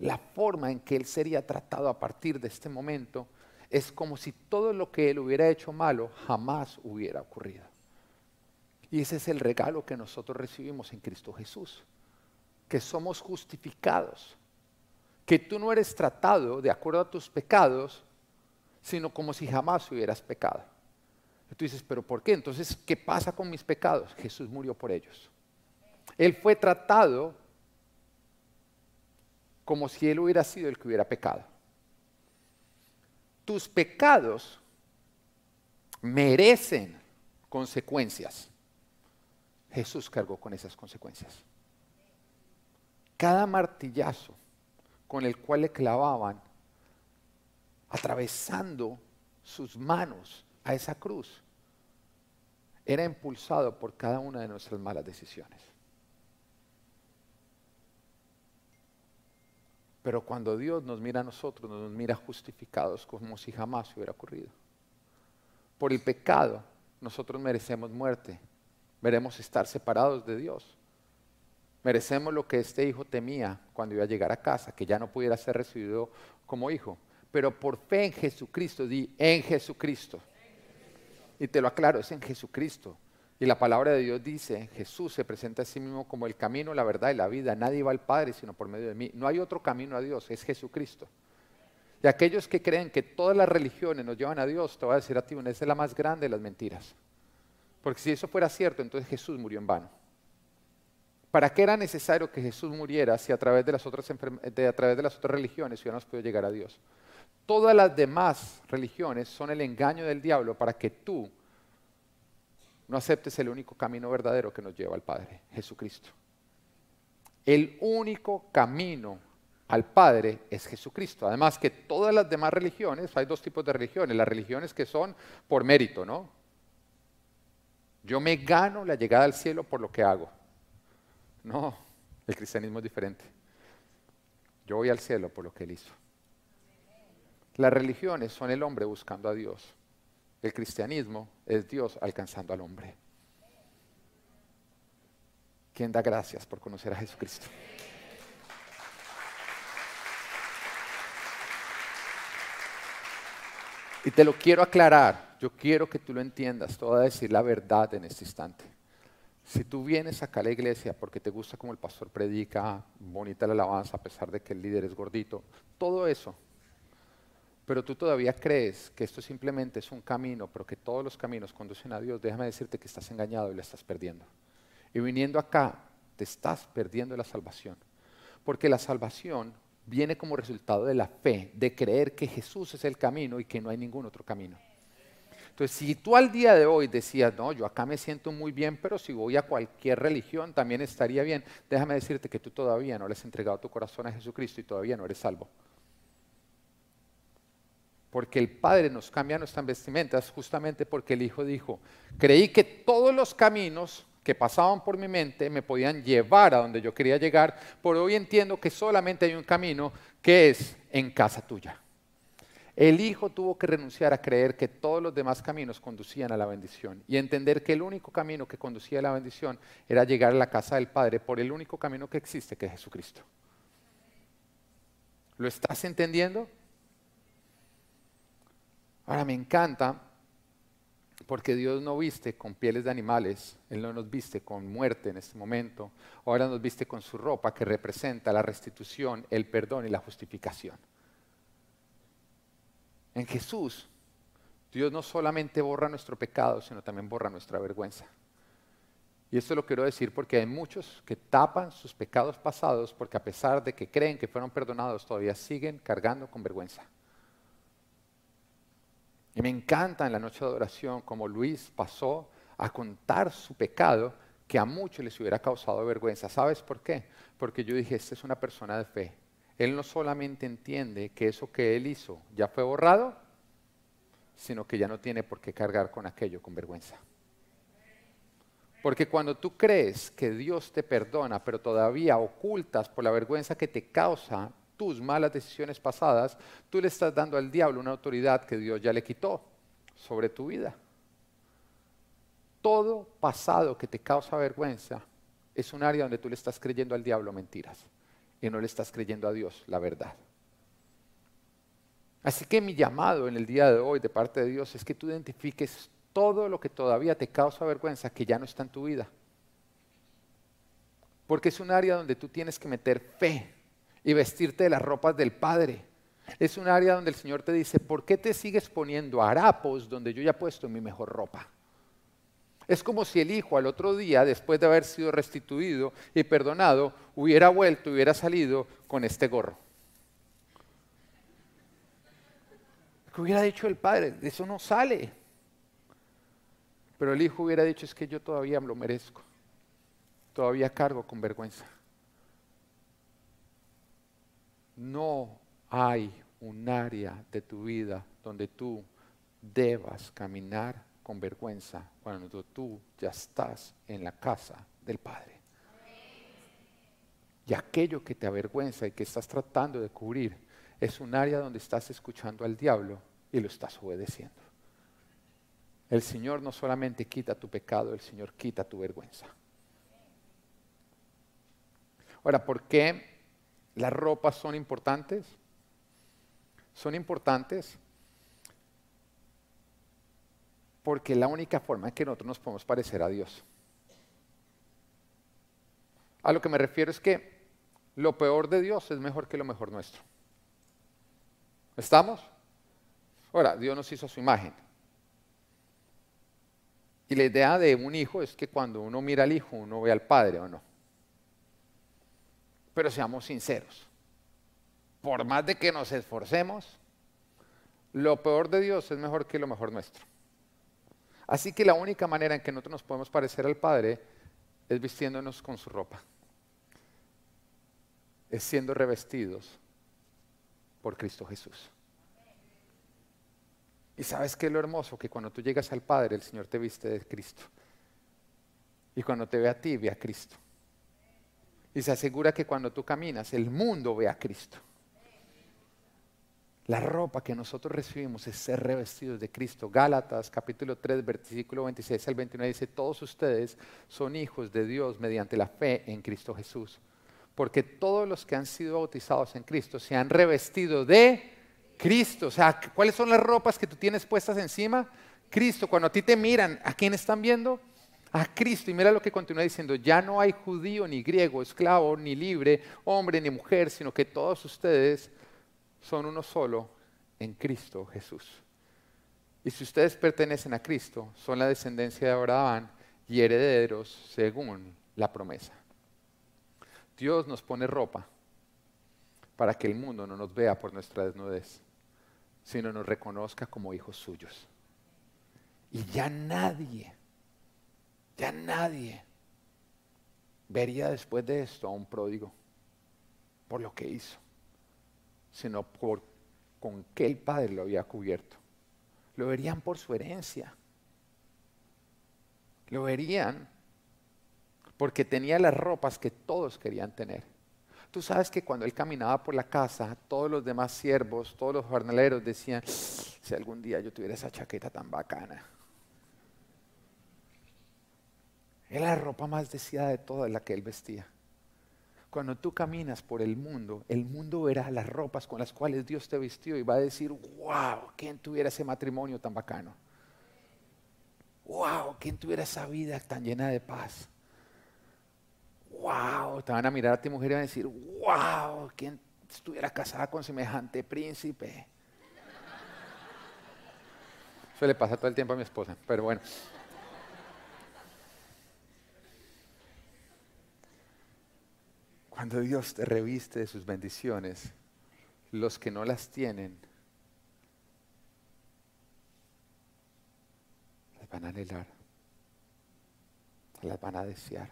La forma en que él sería tratado a partir de este momento es como si todo lo que él hubiera hecho malo jamás hubiera ocurrido. Y ese es el regalo que nosotros recibimos en Cristo Jesús, que somos justificados que tú no eres tratado de acuerdo a tus pecados, sino como si jamás hubieras pecado. Y tú dices, pero ¿por qué? Entonces, ¿qué pasa con mis pecados? Jesús murió por ellos. Él fue tratado como si Él hubiera sido el que hubiera pecado. Tus pecados merecen consecuencias. Jesús cargó con esas consecuencias. Cada martillazo con el cual le clavaban, atravesando sus manos a esa cruz, era impulsado por cada una de nuestras malas decisiones. Pero cuando Dios nos mira a nosotros, nos mira justificados como si jamás hubiera ocurrido. Por el pecado, nosotros merecemos muerte, veremos estar separados de Dios. Merecemos lo que este hijo temía cuando iba a llegar a casa, que ya no pudiera ser recibido como hijo. Pero por fe en Jesucristo, di en Jesucristo. Y te lo aclaro, es en Jesucristo. Y la palabra de Dios dice, Jesús se presenta a sí mismo como el camino, la verdad y la vida. Nadie va al Padre sino por medio de mí. No hay otro camino a Dios, es Jesucristo. Y aquellos que creen que todas las religiones nos llevan a Dios, te voy a decir a ti, una es la más grande de las mentiras. Porque si eso fuera cierto, entonces Jesús murió en vano. ¿Para qué era necesario que Jesús muriera si a través de las otras, a través de las religiones hubiéramos llegar a Dios? Todas las demás religiones son el engaño del diablo para que tú no aceptes el único camino verdadero que nos lleva al Padre, Jesucristo. El único camino al Padre es Jesucristo. Además que todas las demás religiones, hay dos tipos de religiones, las religiones que son por mérito, ¿no? Yo me gano la llegada al cielo por lo que hago. No, el cristianismo es diferente. Yo voy al cielo por lo que Él hizo. Las religiones son el hombre buscando a Dios. El cristianismo es Dios alcanzando al hombre. ¿Quién da gracias por conocer a Jesucristo? Y te lo quiero aclarar, yo quiero que tú lo entiendas, te voy a decir la verdad en este instante. Si tú vienes acá a la iglesia porque te gusta como el pastor predica, bonita la alabanza a pesar de que el líder es gordito, todo eso, pero tú todavía crees que esto simplemente es un camino, pero que todos los caminos conducen a Dios, déjame decirte que estás engañado y la estás perdiendo. Y viniendo acá, te estás perdiendo la salvación. Porque la salvación viene como resultado de la fe, de creer que Jesús es el camino y que no hay ningún otro camino. Entonces, si tú al día de hoy decías, no, yo acá me siento muy bien, pero si voy a cualquier religión también estaría bien, déjame decirte que tú todavía no le has entregado tu corazón a Jesucristo y todavía no eres salvo. Porque el Padre nos cambia nuestras vestimentas justamente porque el Hijo dijo, creí que todos los caminos que pasaban por mi mente me podían llevar a donde yo quería llegar, pero hoy entiendo que solamente hay un camino que es en casa tuya. El Hijo tuvo que renunciar a creer que todos los demás caminos conducían a la bendición y entender que el único camino que conducía a la bendición era llegar a la casa del Padre por el único camino que existe, que es Jesucristo. ¿Lo estás entendiendo? Ahora me encanta porque Dios no viste con pieles de animales, Él no nos viste con muerte en este momento, ahora nos viste con su ropa que representa la restitución, el perdón y la justificación. En Jesús, Dios no solamente borra nuestro pecado, sino también borra nuestra vergüenza. Y esto lo quiero decir porque hay muchos que tapan sus pecados pasados porque a pesar de que creen que fueron perdonados, todavía siguen cargando con vergüenza. Y me encanta en la noche de adoración como Luis pasó a contar su pecado que a muchos les hubiera causado vergüenza. ¿Sabes por qué? Porque yo dije, esta es una persona de fe. Él no solamente entiende que eso que él hizo ya fue borrado, sino que ya no tiene por qué cargar con aquello con vergüenza. Porque cuando tú crees que Dios te perdona, pero todavía ocultas por la vergüenza que te causa tus malas decisiones pasadas, tú le estás dando al diablo una autoridad que Dios ya le quitó sobre tu vida. Todo pasado que te causa vergüenza es un área donde tú le estás creyendo al diablo mentiras y no le estás creyendo a Dios la verdad. Así que mi llamado en el día de hoy de parte de Dios es que tú identifiques todo lo que todavía te causa vergüenza que ya no está en tu vida. Porque es un área donde tú tienes que meter fe y vestirte de las ropas del Padre. Es un área donde el Señor te dice, ¿por qué te sigues poniendo harapos donde yo ya he puesto mi mejor ropa? Es como si el hijo al otro día, después de haber sido restituido y perdonado, hubiera vuelto, y hubiera salido con este gorro. ¿Qué hubiera dicho el padre? Eso no sale. Pero el hijo hubiera dicho, es que yo todavía me lo merezco. Todavía cargo con vergüenza. No hay un área de tu vida donde tú debas caminar con vergüenza cuando tú ya estás en la casa del Padre. Y aquello que te avergüenza y que estás tratando de cubrir es un área donde estás escuchando al diablo y lo estás obedeciendo. El Señor no solamente quita tu pecado, el Señor quita tu vergüenza. Ahora, ¿por qué las ropas son importantes. Son importantes porque es la única forma en que nosotros nos podemos parecer a Dios. A lo que me refiero es que lo peor de Dios es mejor que lo mejor nuestro. ¿Estamos? Ahora, Dios nos hizo su imagen. Y la idea de un hijo es que cuando uno mira al hijo, uno ve al padre o no. Pero seamos sinceros. Por más de que nos esforcemos, lo peor de Dios es mejor que lo mejor nuestro. Así que la única manera en que nosotros nos podemos parecer al Padre es vistiéndonos con su ropa. Es siendo revestidos por Cristo Jesús. Y sabes qué es lo hermoso, que cuando tú llegas al Padre, el Señor te viste de Cristo. Y cuando te ve a ti, ve a Cristo y se asegura que cuando tú caminas, el mundo ve a Cristo. La ropa que nosotros recibimos es ser revestidos de Cristo. Gálatas capítulo 3, versículo 26 al 29 dice, todos ustedes son hijos de Dios mediante la fe en Cristo Jesús. Porque todos los que han sido bautizados en Cristo se han revestido de Cristo. O sea, ¿cuáles son las ropas que tú tienes puestas encima? Cristo. Cuando a ti te miran, ¿a quién están viendo? a Cristo. Y mira lo que continúa diciendo, ya no hay judío ni griego, esclavo ni libre, hombre ni mujer, sino que todos ustedes son uno solo en Cristo Jesús. Y si ustedes pertenecen a Cristo, son la descendencia de Abraham y herederos según la promesa. Dios nos pone ropa para que el mundo no nos vea por nuestra desnudez, sino nos reconozca como hijos suyos. Y ya nadie, ya nadie vería después de esto a un pródigo por lo que hizo, sino por con qué el Padre lo había cubierto. Lo verían por su herencia. Lo verían porque tenía las ropas que todos querían tener. Tú sabes que cuando él caminaba por la casa, todos los demás siervos, todos los jornaleros decían, si algún día yo tuviera esa chaqueta tan bacana. Era la ropa más deseada de todas la que él vestía. Cuando tú caminas por el mundo, el mundo verá las ropas con las cuales Dios te vistió y va a decir, wow, ¿quién tuviera ese matrimonio tan bacano? Wow, ¿quién tuviera esa vida tan llena de paz? Wow, te van a mirar a ti mujer y van a decir, wow, ¿quién estuviera casada con semejante príncipe? Eso le pasa todo el tiempo a mi esposa, pero bueno. Cuando Dios te reviste de sus bendiciones, los que no las tienen las van a anhelar, las van a desear.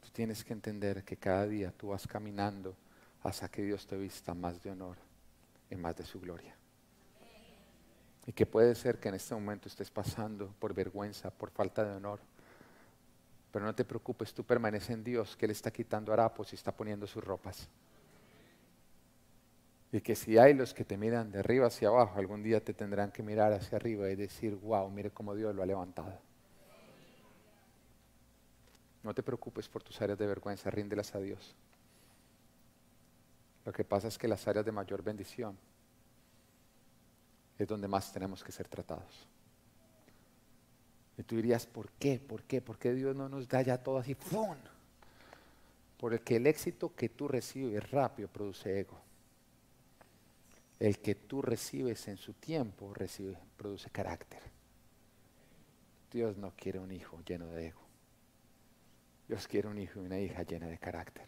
Tú tienes que entender que cada día tú vas caminando hasta que Dios te vista más de honor y más de su gloria. Y que puede ser que en este momento estés pasando por vergüenza, por falta de honor pero no te preocupes, tú permanece en Dios, que Él está quitando harapos y está poniendo sus ropas. Y que si hay los que te miran de arriba hacia abajo, algún día te tendrán que mirar hacia arriba y decir, wow, mire cómo Dios lo ha levantado. No te preocupes por tus áreas de vergüenza, ríndelas a Dios. Lo que pasa es que las áreas de mayor bendición es donde más tenemos que ser tratados. Y tú dirías, ¿por qué? ¿Por qué? ¿Por qué Dios no nos da ya todo así? ¡Fum! Porque el éxito que tú recibes rápido produce ego. El que tú recibes en su tiempo produce carácter. Dios no quiere un hijo lleno de ego. Dios quiere un hijo y una hija llena de carácter.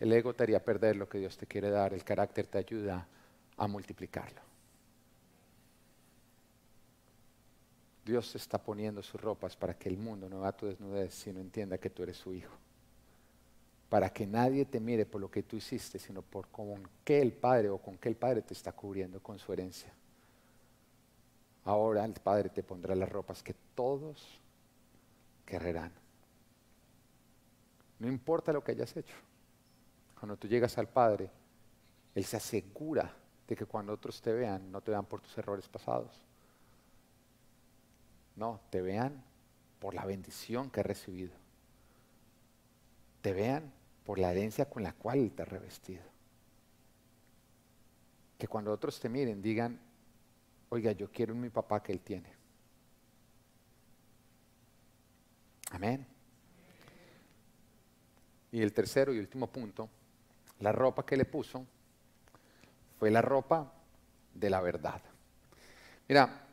El ego te haría perder lo que Dios te quiere dar. El carácter te ayuda a multiplicarlo. Dios está poniendo sus ropas para que el mundo no vea tu desnudez, sino entienda que tú eres su hijo. Para que nadie te mire por lo que tú hiciste, sino por con qué el Padre o con qué el Padre te está cubriendo con su herencia. Ahora el Padre te pondrá las ropas que todos querrán. No importa lo que hayas hecho. Cuando tú llegas al Padre, Él se asegura de que cuando otros te vean, no te vean por tus errores pasados no, te vean por la bendición que has recibido. Te vean por la herencia con la cual te has revestido. Que cuando otros te miren digan, oiga, yo quiero mi papá que él tiene. Amén. Y el tercero y último punto, la ropa que le puso fue la ropa de la verdad. Mira,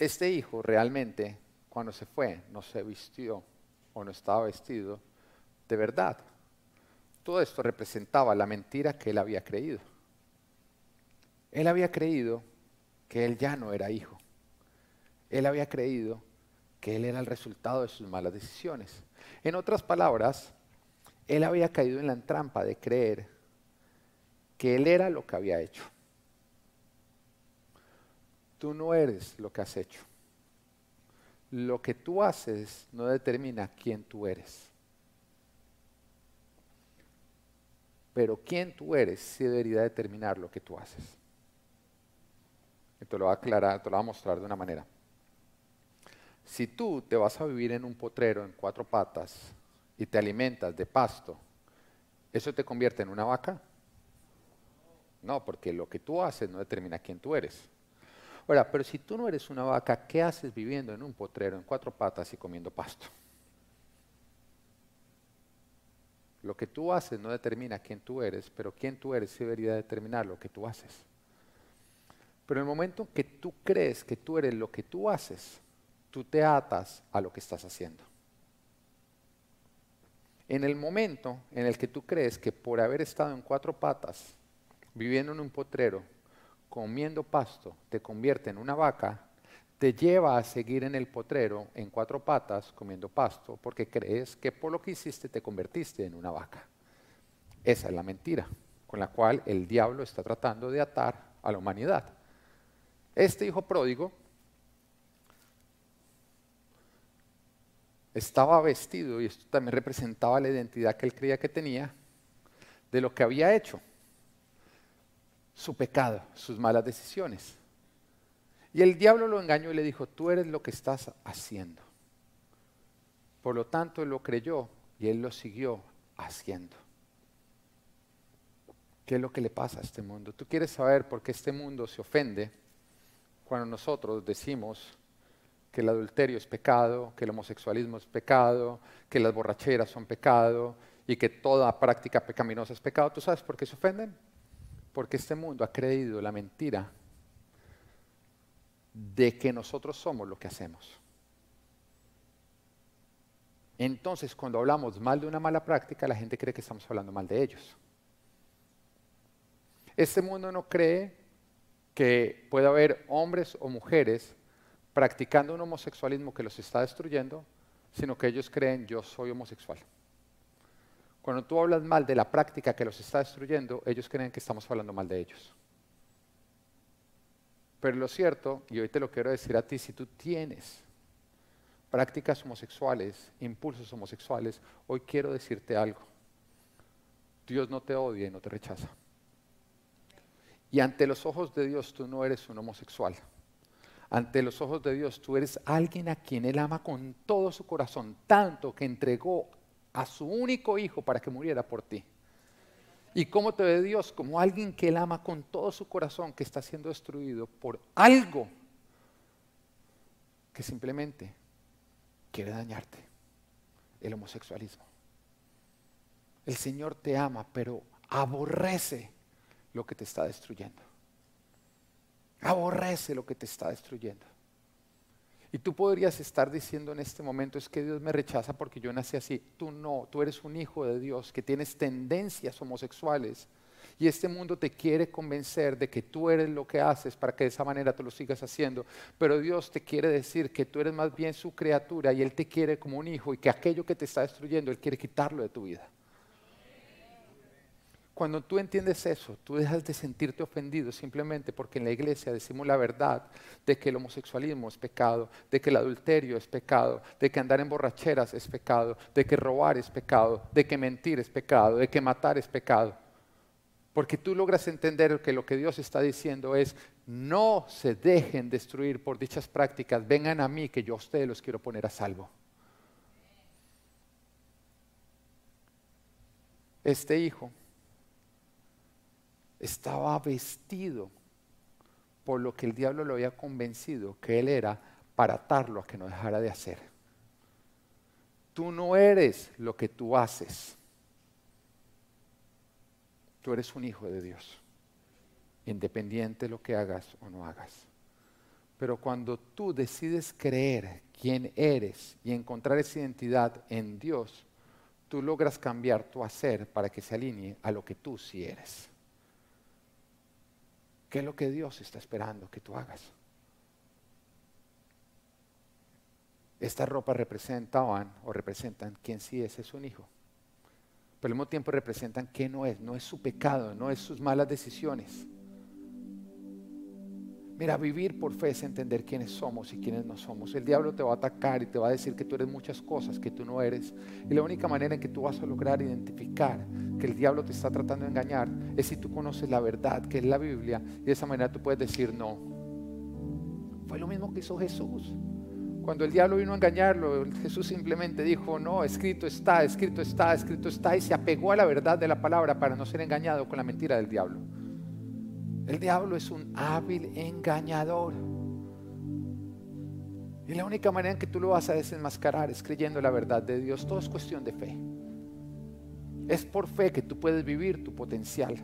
este hijo realmente, cuando se fue, no se vistió o no estaba vestido de verdad. Todo esto representaba la mentira que él había creído. Él había creído que él ya no era hijo. Él había creído que él era el resultado de sus malas decisiones. En otras palabras, él había caído en la trampa de creer que él era lo que había hecho. Tú no eres lo que has hecho. Lo que tú haces no determina quién tú eres. Pero quién tú eres sí debería determinar lo que tú haces. Y te lo voy a aclarar, te lo voy a mostrar de una manera. Si tú te vas a vivir en un potrero en cuatro patas y te alimentas de pasto, ¿eso te convierte en una vaca? No, porque lo que tú haces no determina quién tú eres. Ahora, pero si tú no eres una vaca, ¿qué haces viviendo en un potrero en cuatro patas y comiendo pasto? Lo que tú haces no determina quién tú eres, pero quién tú eres sí debería determinar lo que tú haces. Pero en el momento que tú crees que tú eres lo que tú haces, tú te atas a lo que estás haciendo. En el momento en el que tú crees que por haber estado en cuatro patas, viviendo en un potrero, comiendo pasto, te convierte en una vaca, te lleva a seguir en el potrero en cuatro patas comiendo pasto porque crees que por lo que hiciste te convertiste en una vaca. Esa es la mentira con la cual el diablo está tratando de atar a la humanidad. Este hijo pródigo estaba vestido, y esto también representaba la identidad que él creía que tenía, de lo que había hecho, su pecado, sus malas decisiones. Y el diablo lo engañó y le dijo, tú eres lo que estás haciendo. Por lo tanto, él lo creyó y él lo siguió haciendo. ¿Qué es lo que le pasa a este mundo? Tú quieres saber por qué este mundo se ofende cuando nosotros decimos que el adulterio es pecado, que el homosexualismo es pecado, que las borracheras son pecado y que toda práctica pecaminosa es pecado. ¿Tú sabes por qué se ofenden? Porque este mundo ha creído la mentira de que nosotros somos lo que hacemos. Entonces, cuando hablamos mal de una mala práctica, la gente cree que estamos hablando mal de ellos. Este mundo no cree que pueda haber hombres o mujeres practicando un homosexualismo que los está destruyendo, sino que ellos creen yo soy homosexual. Cuando tú hablas mal de la práctica que los está destruyendo, ellos creen que estamos hablando mal de ellos. Pero lo cierto, y hoy te lo quiero decir a ti, si tú tienes prácticas homosexuales, impulsos homosexuales, hoy quiero decirte algo. Dios no te odia y no te rechaza. Y ante los ojos de Dios tú no eres un homosexual. Ante los ojos de Dios tú eres alguien a quien Él ama con todo su corazón, tanto que entregó a su único hijo para que muriera por ti. ¿Y cómo te ve Dios? Como alguien que él ama con todo su corazón, que está siendo destruido por algo que simplemente quiere dañarte. El homosexualismo. El Señor te ama, pero aborrece lo que te está destruyendo. Aborrece lo que te está destruyendo. Y tú podrías estar diciendo en este momento, es que Dios me rechaza porque yo nací así. Tú no, tú eres un hijo de Dios que tienes tendencias homosexuales. Y este mundo te quiere convencer de que tú eres lo que haces para que de esa manera tú lo sigas haciendo. Pero Dios te quiere decir que tú eres más bien su criatura y Él te quiere como un hijo y que aquello que te está destruyendo, Él quiere quitarlo de tu vida. Cuando tú entiendes eso, tú dejas de sentirte ofendido simplemente porque en la iglesia decimos la verdad de que el homosexualismo es pecado, de que el adulterio es pecado, de que andar en borracheras es pecado, de que robar es pecado, de que mentir es pecado, de que matar es pecado. Porque tú logras entender que lo que Dios está diciendo es, no se dejen destruir por dichas prácticas, vengan a mí que yo a ustedes los quiero poner a salvo. Este hijo estaba vestido por lo que el diablo lo había convencido que él era para atarlo a que no dejara de hacer. Tú no eres lo que tú haces. Tú eres un hijo de Dios, independiente de lo que hagas o no hagas. Pero cuando tú decides creer quién eres y encontrar esa identidad en Dios, tú logras cambiar tu hacer para que se alinee a lo que tú sí eres. ¿Qué es lo que Dios está esperando que tú hagas? Estas ropas representaban o representan quién sí es, es un hijo. Pero al mismo tiempo representan qué no es, no es su pecado, no es sus malas decisiones. Mira, vivir por fe es entender quiénes somos y quiénes no somos. El diablo te va a atacar y te va a decir que tú eres muchas cosas que tú no eres. Y la única manera en que tú vas a lograr identificar que el diablo te está tratando de engañar es si tú conoces la verdad, que es la Biblia, y de esa manera tú puedes decir no. Fue lo mismo que hizo Jesús. Cuando el diablo vino a engañarlo, Jesús simplemente dijo, no, escrito está, escrito está, escrito está, y se apegó a la verdad de la palabra para no ser engañado con la mentira del diablo. El diablo es un hábil engañador. Y la única manera en que tú lo vas a desenmascarar es creyendo la verdad de Dios. Todo es cuestión de fe. Es por fe que tú puedes vivir tu potencial.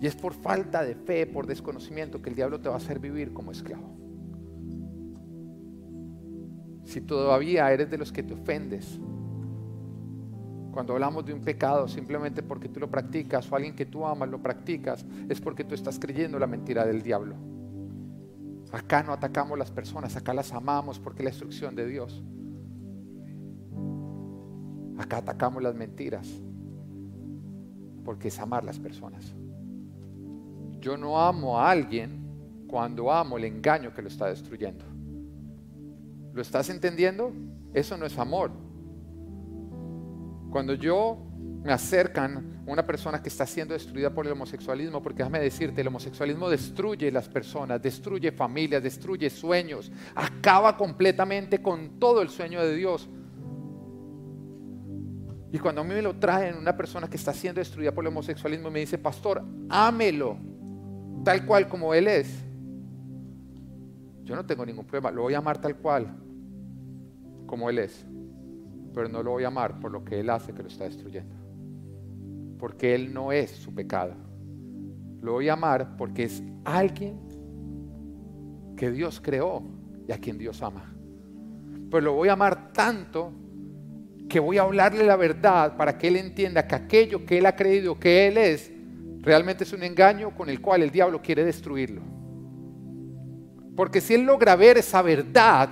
Y es por falta de fe, por desconocimiento, que el diablo te va a hacer vivir como esclavo. Si todavía eres de los que te ofendes, cuando hablamos de un pecado simplemente porque tú lo practicas o alguien que tú amas lo practicas, es porque tú estás creyendo la mentira del diablo. Acá no atacamos las personas, acá las amamos porque es la instrucción de Dios. Acá atacamos las mentiras porque es amar las personas. Yo no amo a alguien cuando amo el engaño que lo está destruyendo. ¿Lo estás entendiendo? Eso no es amor. Cuando yo me acercan a una persona que está siendo destruida por el homosexualismo, porque déjame decirte, el homosexualismo destruye las personas, destruye familias, destruye sueños, acaba completamente con todo el sueño de Dios. Y cuando a mí me lo traen una persona que está siendo destruida por el homosexualismo, me dice, pastor, ámelo tal cual como Él es. Yo no tengo ningún problema, lo voy a amar tal cual como Él es pero no lo voy a amar por lo que Él hace que lo está destruyendo. Porque Él no es su pecado. Lo voy a amar porque es alguien que Dios creó y a quien Dios ama. Pero lo voy a amar tanto que voy a hablarle la verdad para que Él entienda que aquello que Él ha creído que Él es, realmente es un engaño con el cual el diablo quiere destruirlo. Porque si Él logra ver esa verdad,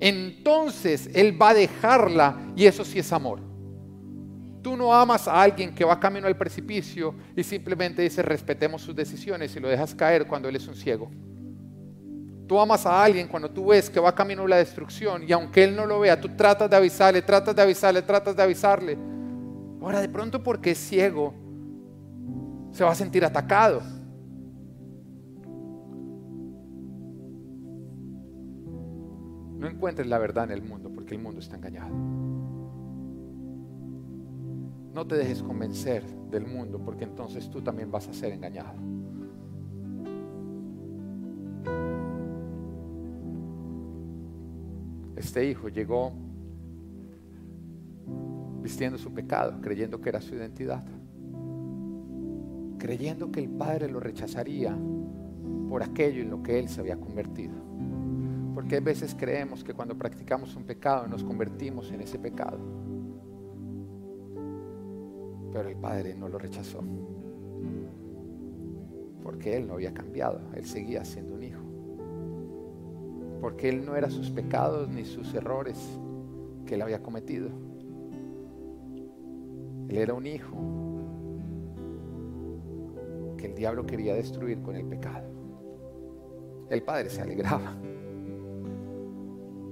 entonces Él va a dejarla y eso sí es amor. Tú no amas a alguien que va camino al precipicio y simplemente dices respetemos sus decisiones y lo dejas caer cuando Él es un ciego. Tú amas a alguien cuando tú ves que va camino a la destrucción y aunque Él no lo vea, tú tratas de avisarle, tratas de avisarle, tratas de avisarle. Ahora, de pronto porque es ciego, se va a sentir atacado. No encuentres la verdad en el mundo porque el mundo está engañado. No te dejes convencer del mundo porque entonces tú también vas a ser engañado. Este hijo llegó vistiendo su pecado, creyendo que era su identidad, creyendo que el padre lo rechazaría por aquello en lo que él se había convertido. Porque a veces creemos que cuando practicamos un pecado nos convertimos en ese pecado. Pero el Padre no lo rechazó. Porque Él no había cambiado. Él seguía siendo un hijo. Porque Él no era sus pecados ni sus errores que Él había cometido. Él era un hijo que el diablo quería destruir con el pecado. El Padre se alegraba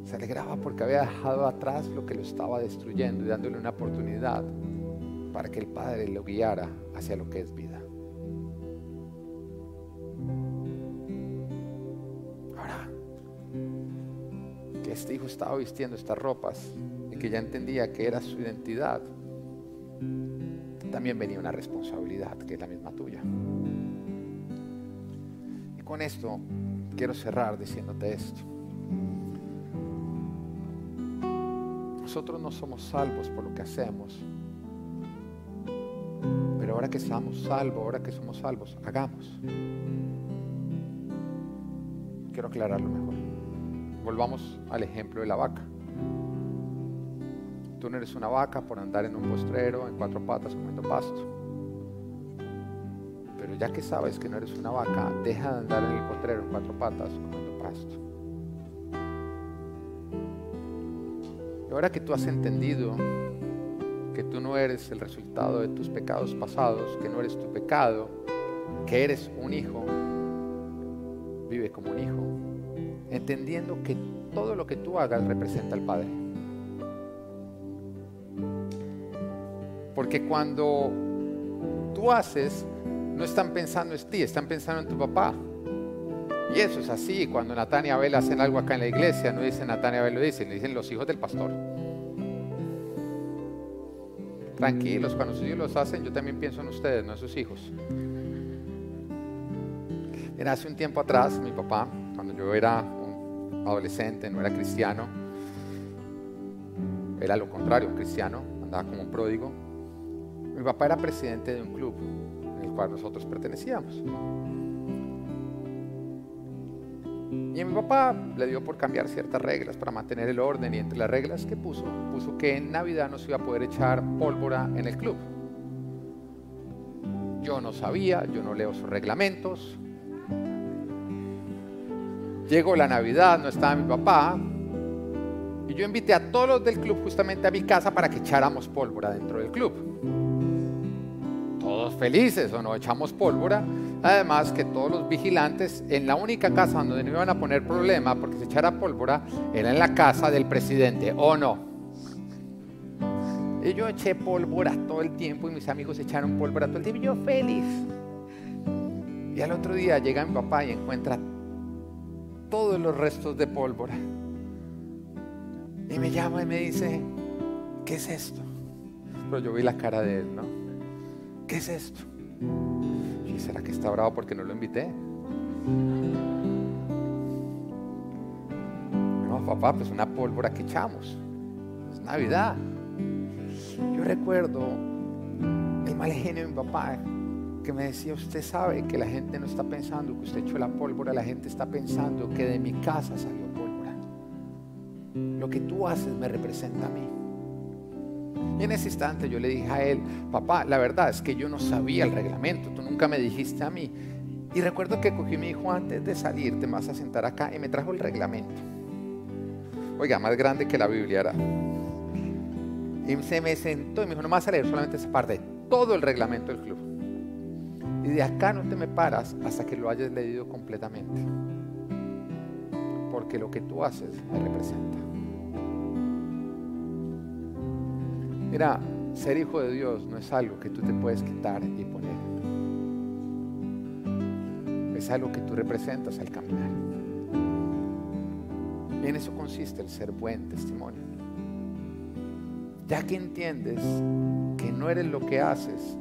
se alegraba porque había dejado atrás lo que lo estaba destruyendo y dándole una oportunidad para que el Padre lo guiara hacia lo que es vida. Ahora, que este hijo estaba vistiendo estas ropas y que ya entendía que era su identidad, también venía una responsabilidad que es la misma tuya. Y con esto quiero cerrar diciéndote esto. Nosotros no somos salvos por lo que hacemos. Pero ahora que estamos salvos, ahora que somos salvos, hagamos. Quiero aclararlo mejor. Volvamos al ejemplo de la vaca. Tú no eres una vaca por andar en un postrero, en cuatro patas, comiendo pasto. Pero ya que sabes que no eres una vaca, deja de andar en el postrero, en cuatro patas, comiendo pasto. Ahora que tú has entendido que tú no eres el resultado de tus pecados pasados, que no eres tu pecado, que eres un hijo, vive como un hijo, entendiendo que todo lo que tú hagas representa al Padre. Porque cuando tú haces, no están pensando en ti, están pensando en tu papá. Y eso es así. Cuando Natán y Abel hacen algo acá en la iglesia, no dicen Natán y Abel lo dicen, le dicen los hijos del pastor. Tranquilos, cuando sus hijos los hacen, yo también pienso en ustedes, no en sus hijos. Era hace un tiempo atrás, mi papá, cuando yo era un adolescente, no era cristiano, era lo contrario, un cristiano, andaba como un pródigo. Mi papá era presidente de un club en el cual nosotros pertenecíamos. Papá le dio por cambiar ciertas reglas para mantener el orden y entre las reglas que puso, puso que en Navidad no se iba a poder echar pólvora en el club. Yo no sabía, yo no leo sus reglamentos. Llegó la Navidad, no estaba mi papá. Y yo invité a todos los del club justamente a mi casa para que echáramos pólvora dentro del club. Todos felices o no, echamos pólvora. Además que todos los vigilantes en la única casa donde no iban a poner problema porque se echara pólvora era en la casa del presidente, ¿o no? Y yo eché pólvora todo el tiempo y mis amigos echaron pólvora todo el tiempo y yo feliz. Y al otro día llega mi papá y encuentra todos los restos de pólvora. Y me llama y me dice, ¿qué es esto? Pero yo vi la cara de él, ¿no? ¿Qué es esto? ¿Y será que está bravo porque no lo invité? No, papá, pues una pólvora que echamos. Es Navidad. Yo recuerdo el mal genio de mi papá que me decía, usted sabe que la gente no está pensando que usted echó la pólvora, la gente está pensando que de mi casa salió pólvora. Lo que tú haces me representa a mí. Y en ese instante yo le dije a él, papá, la verdad es que yo no sabía el reglamento, tú nunca me dijiste a mí. Y recuerdo que cogí a mi hijo antes de salir, te vas a sentar acá y me trajo el reglamento. Oiga, más grande que la Biblia era. Y se me sentó y me dijo, no vas a leer solamente esa parte, todo el reglamento del club. Y de acá no te me paras hasta que lo hayas leído completamente. Porque lo que tú haces me representa. Mira, ser hijo de Dios no es algo que tú te puedes quitar y poner. Es algo que tú representas al caminar. Y en eso consiste el ser buen testimonio. Ya que entiendes que no eres lo que haces,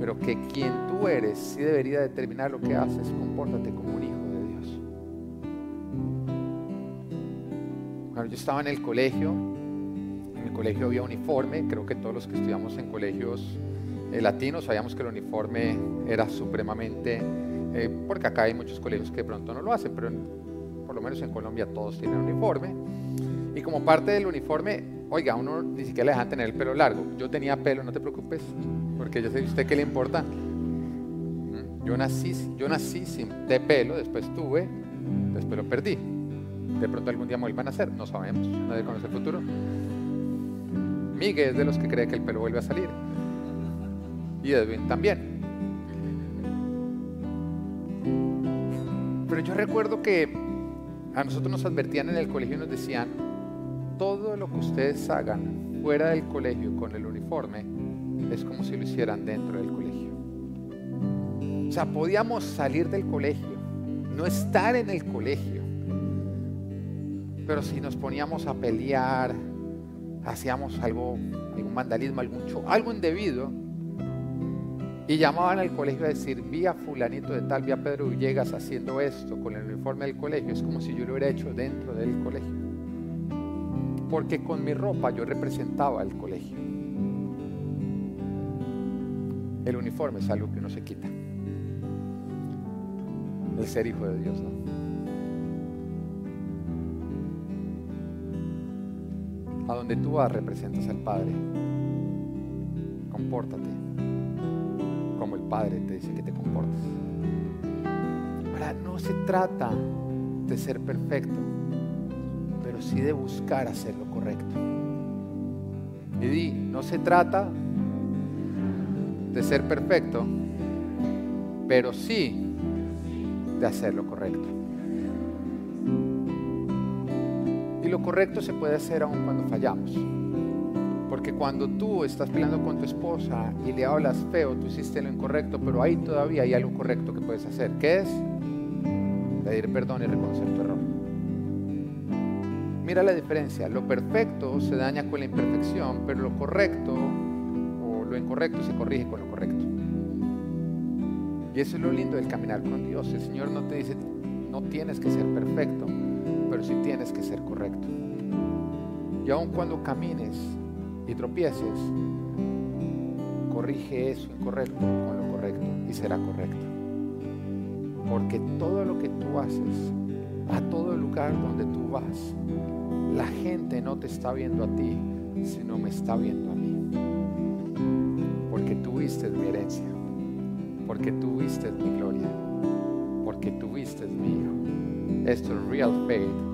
pero que quien tú eres sí debería determinar lo que haces, compórtate como un hijo de Dios. Cuando yo estaba en el colegio, colegio había uniforme, creo que todos los que estudiamos en colegios eh, latinos sabíamos que el uniforme era supremamente, eh, porque acá hay muchos colegios que de pronto no lo hacen, pero por lo menos en Colombia todos tienen uniforme. Y como parte del uniforme, oiga, uno ni siquiera le dejan tener el pelo largo. Yo tenía pelo, no te preocupes, porque yo sé usted qué le importa. Mm, yo nací, yo nací sin de pelo, después tuve, después lo perdí. De pronto algún día me vuelvan a hacer, no sabemos, nadie conoce el futuro. Miguel es de los que cree que el pelo vuelve a salir. Y Edwin también. Pero yo recuerdo que a nosotros nos advertían en el colegio y nos decían, todo lo que ustedes hagan fuera del colegio con el uniforme es como si lo hicieran dentro del colegio. O sea, podíamos salir del colegio, no estar en el colegio, pero si nos poníamos a pelear, hacíamos algo, algún vandalismo, algún show, algo indebido, y llamaban al colegio a decir, vi a fulanito de tal, vi a Pedro Villegas haciendo esto con el uniforme del colegio, es como si yo lo hubiera hecho dentro del colegio. Porque con mi ropa yo representaba el colegio. El uniforme es algo que uno se quita. El ser hijo de Dios, ¿no? A donde tú vas representas al Padre. Compórtate como el Padre te dice que te comportes. Ahora, no se trata de ser perfecto, pero sí de buscar hacer lo correcto. Y di, no se trata de ser perfecto, pero sí de hacer lo correcto. Lo correcto se puede hacer aun cuando fallamos. Porque cuando tú estás peleando con tu esposa y le hablas feo, tú hiciste lo incorrecto, pero ahí todavía hay algo correcto que puedes hacer. ¿Qué es? Pedir perdón y reconocer tu error. Mira la diferencia. Lo perfecto se daña con la imperfección, pero lo correcto o lo incorrecto se corrige con lo correcto. Y eso es lo lindo del caminar con Dios. El Señor no te dice, no tienes que ser perfecto, pero sí tienes que ser correcto. Y aun cuando camines y tropieces, corrige eso incorrecto con lo correcto y será correcto. Porque todo lo que tú haces, a todo lugar donde tú vas, la gente no te está viendo a ti, sino me está viendo a mí. Porque tuviste mi herencia, porque tuviste mi gloria, porque tuviste mi hijo. Esto es real faith.